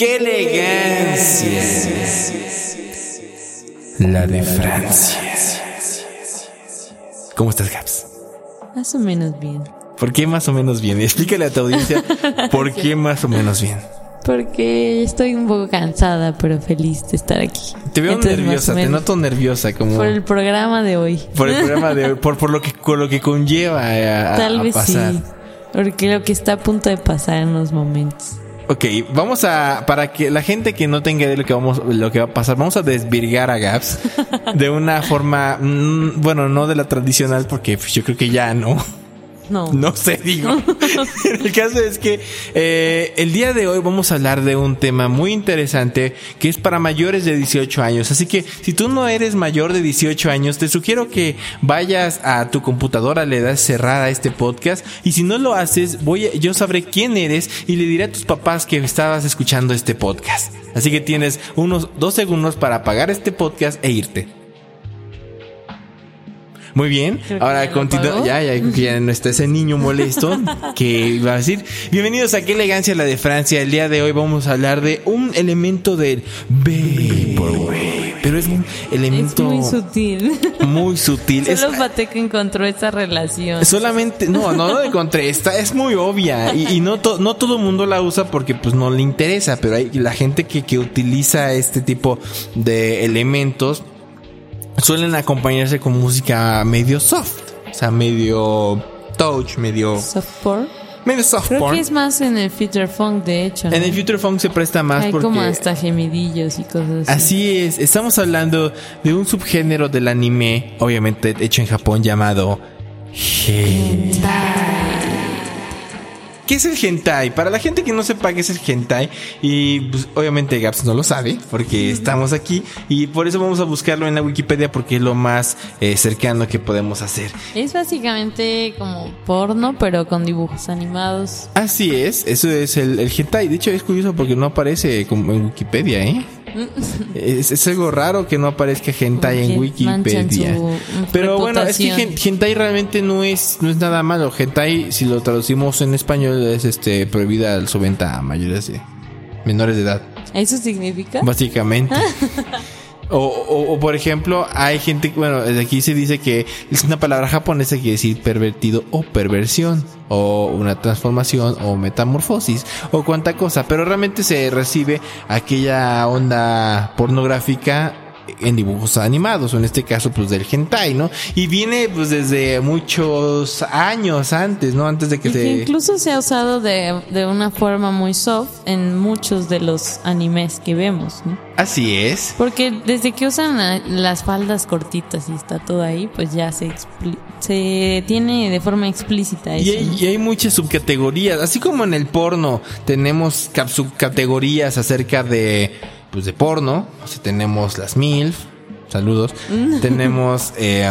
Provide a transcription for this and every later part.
¡Qué elegancia! La de Francia. ¿Cómo estás, Gaps? Más o menos bien. ¿Por qué más o menos bien? Explícale a tu audiencia por qué más o menos bien. Porque estoy un poco cansada, pero feliz de estar aquí. Te veo Entonces, nerviosa, te noto nerviosa como Por el programa de hoy. por el programa de hoy, por, por lo que por lo que conlleva a, a- Tal a vez pasar. sí. Porque lo que está a punto de pasar en los momentos. Ok, vamos a, para que la gente que no tenga idea de lo que vamos, lo que va a pasar, vamos a desvirgar a Gaps de una forma, mm, bueno, no de la tradicional, porque pues, yo creo que ya no. No. No sé, digo. el caso es que eh, el día de hoy vamos a hablar de un tema muy interesante que es para mayores de 18 años. Así que si tú no eres mayor de 18 años, te sugiero que vayas a tu computadora, le das cerrar a este podcast y si no lo haces, voy a- yo sabré quién eres y le diré a tus papás que estabas escuchando este podcast. Así que tienes unos dos segundos para apagar este podcast e irte. Muy bien, Creo ahora continúa. Ya, ya, ya no está ese niño molesto que iba a decir. Bienvenidos a Qué elegancia la de Francia. El día de hoy vamos a hablar de un elemento del Vaporwave. Pero es un Es elemento muy sutil. muy sutil. Es- Solo Pateco encontró esa relación. Solamente, no, no lo encontré, esta es muy obvia y, y no, to- no todo el mundo la usa porque pues no le interesa, pero hay la gente que, que utiliza este tipo de elementos suelen acompañarse con música medio soft, o sea, medio touch, medio, Softcore. medio soft Creo porn. que es más en el Future Funk, de hecho. ¿no? En el Future Funk se presta más Hay porque... como hasta gemidillos y cosas así. Así es, estamos hablando de un subgénero del anime, obviamente hecho en Japón, llamado hentai. ¿Qué es el hentai? Para la gente que no sepa qué es el hentai, y pues, obviamente Gaps no lo sabe, porque estamos aquí, y por eso vamos a buscarlo en la Wikipedia, porque es lo más eh, cercano que podemos hacer. Es básicamente como porno, pero con dibujos animados. Así es, eso es el, el hentai. De hecho, es curioso porque no aparece como en Wikipedia, ¿eh? Es, es algo raro que no aparezca hentai en Wikipedia. su, Pero bueno, es que hentai realmente no es no es nada malo. Hentai, si lo traducimos en español, es este prohibida su venta a mayores de menores de edad, ¿Eso significa? básicamente. O, o- o, por ejemplo, hay gente, bueno, aquí se dice que es una palabra japonesa que quiere decir pervertido o perversión, o una transformación o metamorfosis, o cuanta cosa, pero realmente se recibe aquella onda pornográfica en dibujos animados, o en este caso pues del hentai, ¿no? Y viene pues desde muchos años antes, ¿no? Antes de que Y que se... incluso se ha usado de, de una forma muy soft en muchos de los animes que vemos, ¿no? Así es. Porque desde que usan la- las faldas cortitas y está todo ahí, pues ya se, se tiene de forma explícita Y eso. hay, ¿no? y hay muchas subcategorías, así como en el porno tenemos subcategorías acerca de pues de porno, o sea, tenemos las MILF, saludos, tenemos eh,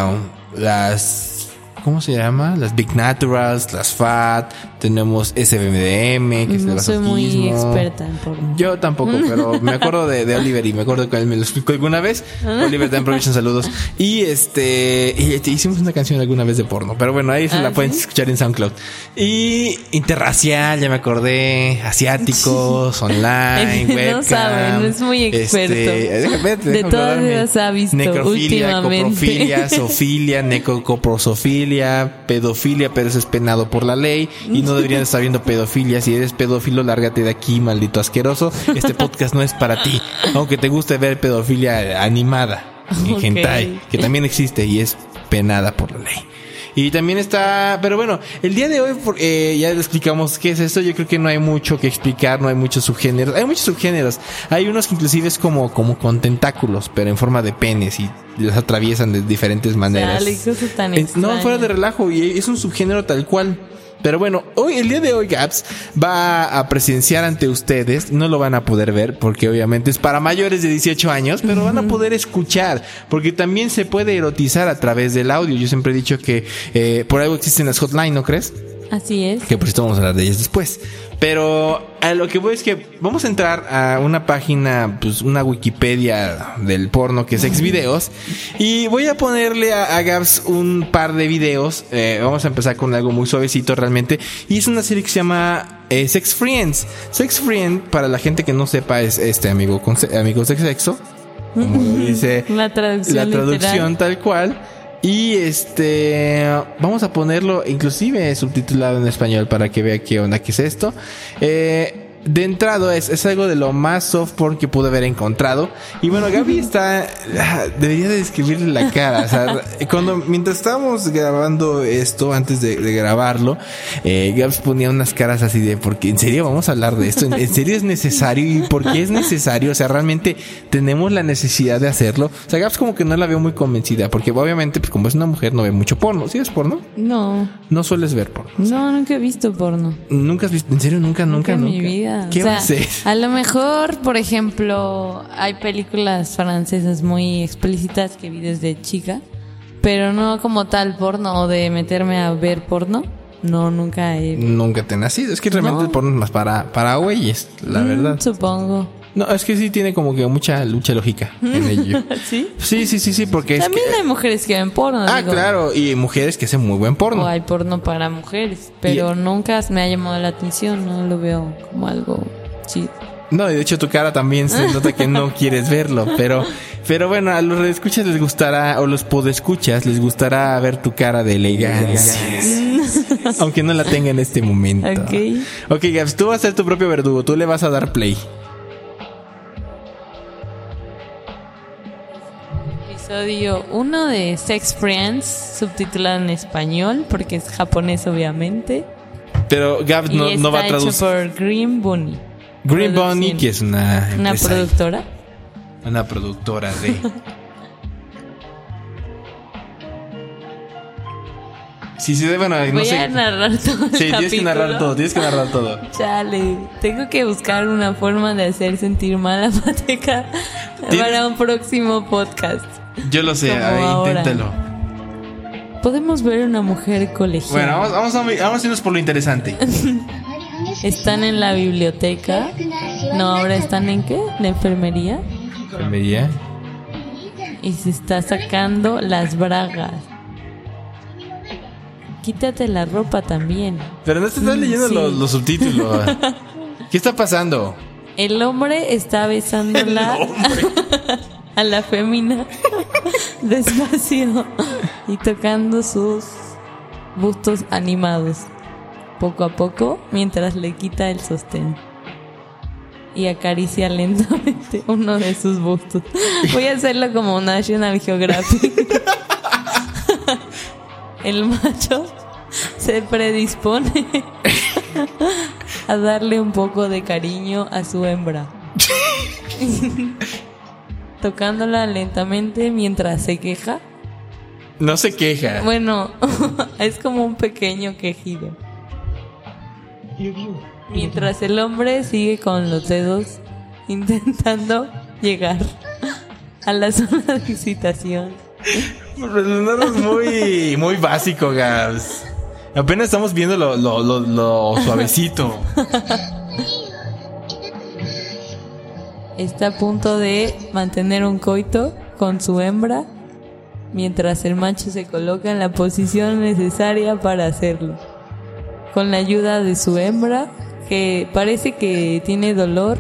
las ¿cómo se llama? Las Big Naturals, las FAT, tenemos SBMDM, que es No el soy muy experta en porno. Yo tampoco, pero me acuerdo de, de Oliver y me acuerdo que él me lo explicó alguna vez. Oliver Dan Provision, saludos. Y este, y te hicimos una canción alguna vez de porno, pero bueno, ahí se Ah, la pueden ¿sí? escuchar en SoundCloud. Y interracial, ya me acordé, asiáticos, online, No webcam. no es muy experto. Este, déjame- De todas esas ha visto Necrofilia, coprofilia, zoofilia, necocoprosofilia, pedofilia, pero eso es penado por la ley y no deberían estar viendo pedofilia. Si eres pedófilo, lárgate de aquí, maldito asqueroso. Este podcast no es para ti, aunque te guste ver pedofilia animada en Ok. hentai, que también existe y es penada por la ley. Y también está, pero bueno, el día de hoy eh, ya le explicamos qué es esto. Yo creo que no hay mucho que explicar, no hay muchos subgéneros. Hay muchos subgéneros. Hay unos que inclusive es como, como con tentáculos, pero en forma de penes y los atraviesan de diferentes maneras. Tan Eh, no, fuera de relajo, y es un subgénero tal cual. Pero bueno, hoy, el día de hoy, Gaps va a presenciar ante ustedes. No lo van a poder ver porque obviamente es para mayores de 18 años, pero van a poder escuchar porque también se puede erotizar a través del audio. Yo siempre he dicho que eh, por algo existen las hotline, ¿no crees? Así es. Que por esto vamos a hablar de ellas después. Pero a lo que voy es que vamos a entrar a una página, pues una Wikipedia del porno que es Xvideos. Y voy a ponerle a, a Gabs un par de videos. Eh, vamos a empezar con algo muy suavecito realmente. Y es una serie que se llama eh, Sex Friends. Sex Friend, para la gente que no sepa, es este amigo con amigos de sexo. Como dice La traducción la traducción literal. tal cual. Y este, vamos a ponerlo inclusive subtitulado en español para que vea qué onda, qué es esto. Eh, de entrado es, es algo de lo más soft porn que pude haber encontrado. Y bueno, Gaby está, ah, debería de describirle la cara. O sea, cuando, mientras estábamos grabando esto, antes de, de grabarlo, eh, Gabs ponía unas caras así de, porque en serio vamos a hablar de esto, en, serio es necesario y por qué es necesario, o sea, realmente tenemos la necesidad de hacerlo. O sea, Gabs como que no la veo muy convencida, porque obviamente, pues como es una mujer, no ve mucho porno. ¿Sí es porno? No, No sueles ver porno. no, nunca he visto porno. Nunca has visto, en serio, nunca, nunca, en nunca. mi vida. ¿Qué O sea, a lo mejor, por ejemplo, hay películas francesas muy explícitas que vi desde chica, pero no como tal porno o de meterme a ver porno. No, nunca he. Nunca te he nacido. Es que realmente No. el porno es más para, para güeyes, la Mm, verdad. Supongo. No, es que sí tiene como que mucha lucha lógica en ello. ¿Sí? Sí, sí, sí, sí, porque es También que... hay mujeres que ven porno. Ah, digo, claro, y mujeres que hacen muy buen porno. O hay porno para mujeres, pero nunca me ha llamado la atención, no lo veo como algo chido. No, y de hecho tu cara también se nota que no quieres verlo, pero pero bueno, a los escuchas les gustará o los podescuchas les gustará ver tu cara de elegancia. Aunque no la tenga en este momento. Ok. Ok, Gabs, tú vas a ser tu propio verdugo, tú le vas a dar play. Episodio 1 de Sex Friends, subtitulado en español, porque es japonés obviamente. Pero Gabs no, y no va a está hecho traducir. por Green Bunny. Green. Bunny, que es una Una productora. una productora de Sí, sí, bueno, no Voy sé. a narrar todo el Sí, tienes que capítulo. narrar todo, tienes que narrar todo. Chale, tengo que buscar una forma de hacer sentir mal a Mateca Tienes- para un próximo podcast. Yo lo sé, a ver, ahora. inténtalo. Podemos ver una mujer colegial. Bueno, vamos, vamos, a, vamos a irnos por lo interesante. Están en la biblioteca. No, ahora están en qué? La enfermería. Enfermería. Y se está sacando las bragas. Quítate la ropa también. Pero no te estás leyendo Sí. los, los subtítulos. ¿Qué está pasando? El hombre está besándola a la fémina despacio y tocando sus bustos animados poco a poco mientras le quita el sostén y acaricia lentamente uno de sus bustos. Voy a hacerlo como National Geographic. El macho se predispone a darle un poco de cariño a su hembra. Tocándola lentamente mientras se queja. No se queja. Bueno, es como un pequeño quejido. Mientras el hombre sigue con los dedos intentando llegar a la zona de excitación. Pero no es muy, muy básico, Gabs. Apenas estamos viendo lo, lo, lo, lo suavecito. Está a punto de mantener un coito con su hembra mientras el macho se coloca en la posición necesaria para hacerlo. Con la ayuda de su hembra, que parece que tiene dolor.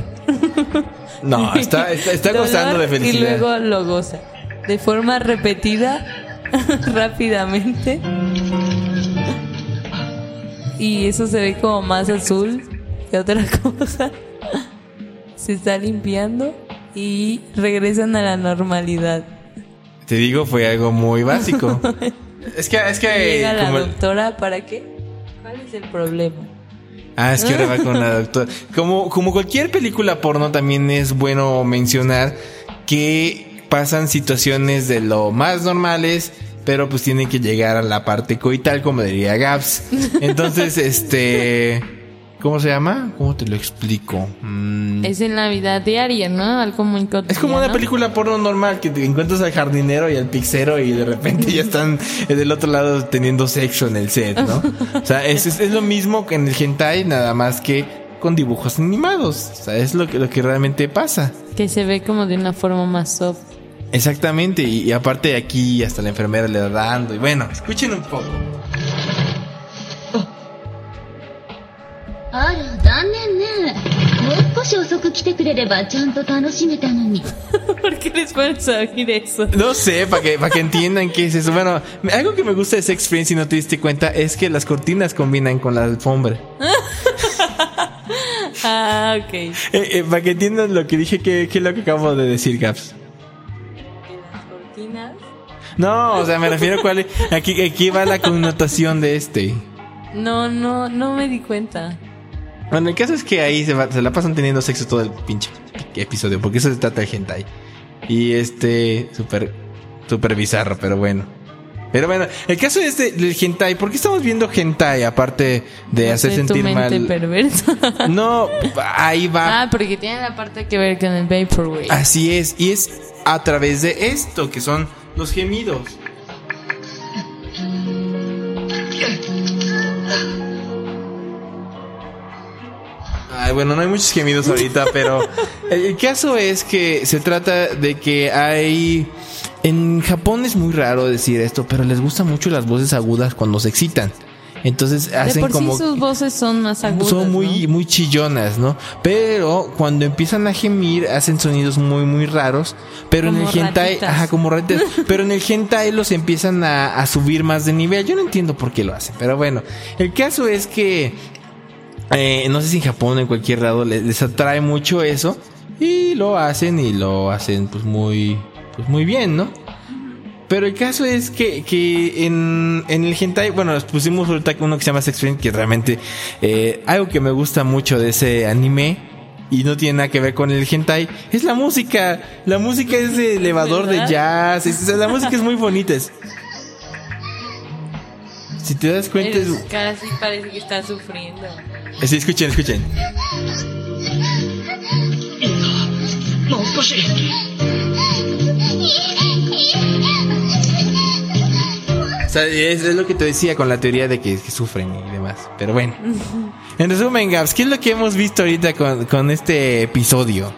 No, está, está, gozando de felicidad. Y luego lo goza. De forma repetida, rápidamente. Y eso se ve como más azul que otra cosa. Se está limpiando y regresan a la normalidad. Te digo, fue algo muy básico. es que, es que. Llega la como doctora, ¿para qué? ¿Cuál es el problema? Ah, es que ahora va con la doctora. Como, como cualquier película porno, también es bueno mencionar que pasan situaciones de lo más normales, pero pues tienen que llegar a la parte coital, como diría Gaps. Entonces, este, ¿cómo se llama? ¿Cómo te lo explico? Mm, Es en la vida diaria, ¿no? Algo muy cotidiano. Es como una película porno normal que te encuentras al jardinero y al pixero y de repente ya están del otro lado teniendo sexo en el set, ¿no? O sea, es, es, es lo mismo que en el hentai, nada más que con dibujos animados. O sea, es lo que, lo que realmente pasa. Que se ve como de una forma más soft. Exactamente, y, y aparte aquí hasta la enfermera le da dando. Y bueno, escuchen un poco. あら残念ねもう少し遅く来てくれればちゃんと楽しめたのに ¿Por qué les pones a oír eso? No sé, para que, para que entiendan qué es eso. Bueno, algo que me gusta de Sex Friends, si no te diste cuenta, es que las cortinas combinan con la alfombra. Ah, ok. Eh, eh, para que entiendan lo que dije, que, que es lo que acabo de decir, Gaps. Las cortinas. No, o sea, me refiero a cuál. Aquí, aquí va la connotación de este. No, no, no me di cuenta. Bueno, el caso es que ahí se, va- se la pasan teniendo sexo todo el pinche episodio, porque eso se trata de hentai. Y este, súper, súper bizarro, pero bueno. Pero bueno, el caso es de- del hentai. ¿Por qué estamos viendo hentai aparte de No hacer sé, tu sentir mente mal? perversa. No, ahí va. ah, porque tiene la parte que ver con el Vaporwave. Así es, y es a través de esto, que son los gemidos. Ay, bueno, no hay muchos gemidos ahorita, pero el el caso es que se trata de que hay... En Japón es muy raro decir esto, pero les gustan mucho las voces agudas cuando se excitan. Entonces de hacen por como... sí sus voces son más agudas. Son muy, ¿no? muy chillonas, ¿no? Pero cuando empiezan a gemir, hacen sonidos muy, muy raros. Pero en el hentai, ratitas. ajá, como ratitas. pero en el hentai los empiezan a, a subir más de nivel. Yo no entiendo por qué lo hacen. Pero bueno, el caso es que, eh, no sé si en Japón o en cualquier lado les, les atrae mucho eso. Y lo hacen y lo hacen pues muy, pues muy bien, ¿no? Pero el caso es que, que en, en el hentai, bueno, nos pusimos ahorita uno que se llama Sex Friend, que realmente eh, algo que me gusta mucho de ese anime y no tiene nada que ver con el hentai es la música. La música es de elevador de jazz, es- la música es muy bonita. es- si te das cuenta. Pero caras sí parece que están sufriendo. Sí, escuchen, escuchen. Pues o sea, es, es, lo que te decía con la teoría de que, que sufren y demás. Pero bueno. En resumen, Gaps, ¿qué es lo que hemos visto ahorita con, con este episodio?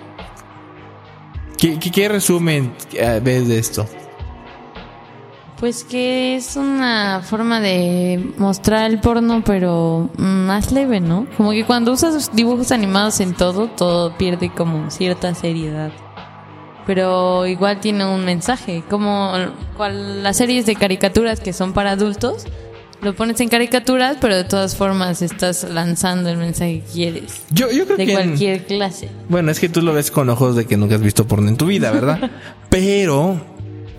¿Qué, qué, qué resumen eh, ves de esto? Pues que es una forma de mostrar el porno, pero más leve, ¿no? Como que cuando usas dibujos animados en todo, todo pierde como cierta seriedad. Pero igual tiene un mensaje, como cual, las series de caricaturas que son para adultos, lo pones en caricaturas, pero de todas formas estás lanzando el mensaje que quieres. Yo, yo creo De que... en- cualquier clase. Bueno, es que tú lo ves con ojos de que nunca has visto porno en tu vida, ¿verdad? Pero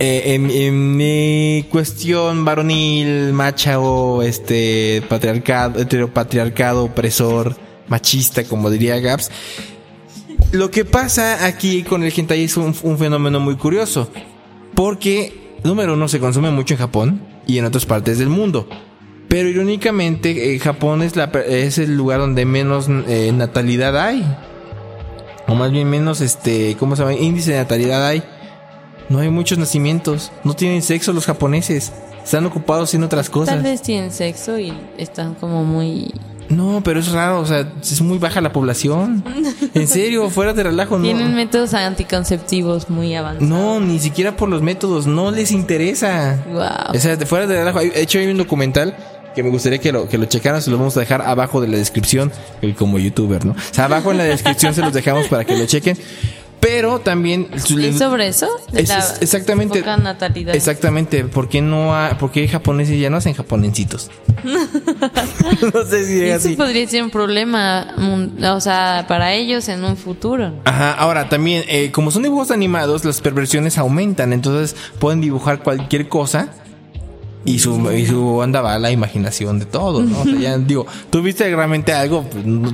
eh, en, mi cuestión varonil, macha o este patriarcado, heteropatriarcado, opresor, machista, como diría Gaps, lo que pasa aquí con el hentai es un, fenómeno muy curioso. Porque, número uno, se consume mucho en Japón y en otras partes del mundo. Pero irónicamente, eh, Japón es el lugar donde menos eh, natalidad hay. O más bien menos, este, ¿cómo se llama? Índice de natalidad hay. No hay muchos nacimientos. No tienen sexo los japoneses. Están ocupados en otras cosas. Tal vez tienen sexo y están como muy... No, pero es raro. O sea, es muy baja la población. En serio, fuera de relajo, no. Tienen métodos anticonceptivos muy avanzados. No, ni siquiera por los métodos. No les interesa. Wow. O sea, de fuera de relajo. De hecho, hay un documental que me gustaría que lo, que lo checaran. Se lo vamos a dejar abajo de la descripción. Como youtuber, ¿no? O sea, abajo en la descripción se los dejamos para que lo chequen. Pero también... ¿Es sobre eso? Es- exactamente. poca natalidad. Exactamente, ¿por qué no ha, por qué japoneses ya no hacen japonencitos? no sé si es Eso así. podría ser un problema, o sea, para ellos en un futuro. Ajá, ahora también, eh, como son dibujos animados, las perversiones aumentan, entonces pueden dibujar cualquier cosa Y su, y su onda va a la imaginación de todos, ¿no? O sea, ya digo, tú viste realmente algo,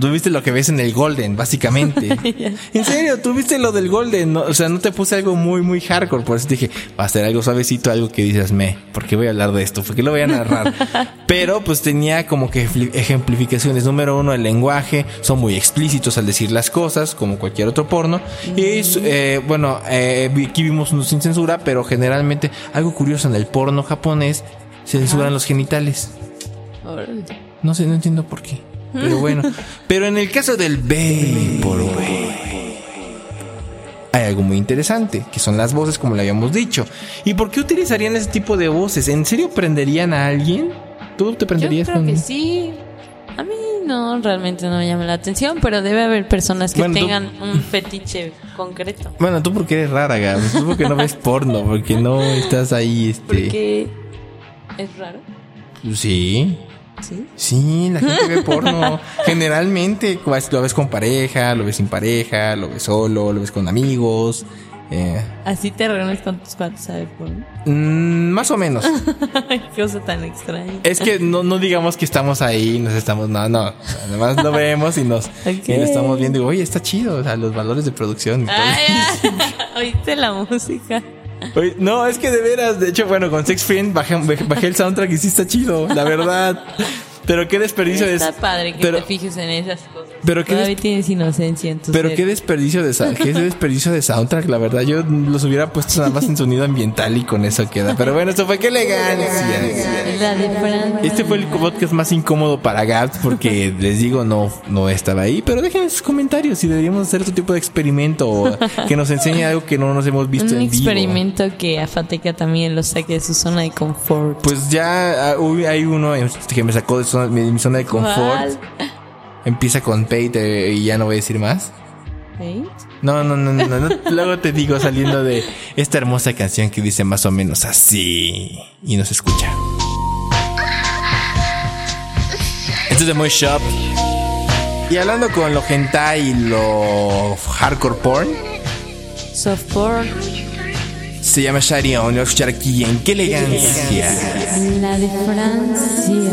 tú viste lo que ves en el Golden, básicamente. en serio, tú viste lo del Golden, ¿no? o sea, no te puse algo muy, muy hardcore, por eso dije, va a ser algo suavecito, algo que dices, me, ¿por qué voy a hablar de esto? ¿Por qué lo voy a narrar? Pero pues tenía como que ejempli- ejemplificaciones. Número uno, el lenguaje, son muy explícitos al decir las cosas, como cualquier otro porno. Y eh, bueno, eh, aquí vimos uno sin censura, pero generalmente algo curioso en el porno japonés, censuran los genitales. Órale. No sé, no entiendo por qué. Pero bueno. Pero en el caso del Vaporwave, hay algo muy interesante, que son las voces, como le habíamos dicho. ¿Y por qué utilizarían ese tipo de voces? ¿En serio prenderían a alguien? ¿Tú te Yo prenderías creo con- que sí. A mí no, realmente no me llama la atención, pero debe haber personas que Bueno, tú- tengan un fetiche concreto. Bueno, tú porque eres rara, Gab. Tú porque no ves porno, porque no estás ahí, este. Porque es raro, Sí. ¿sí? Sí, la gente ve porno. Generalmente pues, lo ves con pareja, lo ves sin pareja, lo ves solo, lo ves con amigos. Eh, Así te reúnes con tus cuates a ver porno. mm, más o menos. Qué cosa tan extraña. Es que no, no digamos que estamos ahí, nos estamos, no, no. Además lo vemos y nos, Ok. y lo estamos viendo y digo, oye, está chido, o sea, los valores de producción y todo. Ay. Oíste la música. No, es que de veras, de hecho, bueno, con Sex Friend bajé, bajé el soundtrack y sí está chido, la verdad. Pero qué desperdicio de Está padre que pero, te fijes en esas cosas. pero qué Todavía tienes inocencia en tu Pero qué desperdicio de qué desperdicio de soundtrack, la verdad. Yo los hubiera puesto nada más en sonido ambiental y con eso queda. Pero bueno, esto fue qué elegancia. Este fue el podcast más incómodo para Gabs porque les digo no no estaba ahí, pero dejen en sus comentarios si deberíamos hacer otro tipo de experimento o que nos enseñe algo que no nos hemos visto Un en vivo. experimento que a Fateca también lo saque de su zona de confort. Pues ya ah, hay uno que me sacó de zona- mi, mi zona de confort. ¿Cuál? Empieza con Pate y ya no voy a decir más. ¿Eh? No, no, no, no. Luego te digo saliendo de esta hermosa canción que dice más o menos así. Y nos escucha. Esto es de Moy Shop. Y hablando con lo hentai y lo hardcore porn, Soft porn. se llama Sharion. Lo voy a escuchar aquí en Qué elegancia. La de Francia.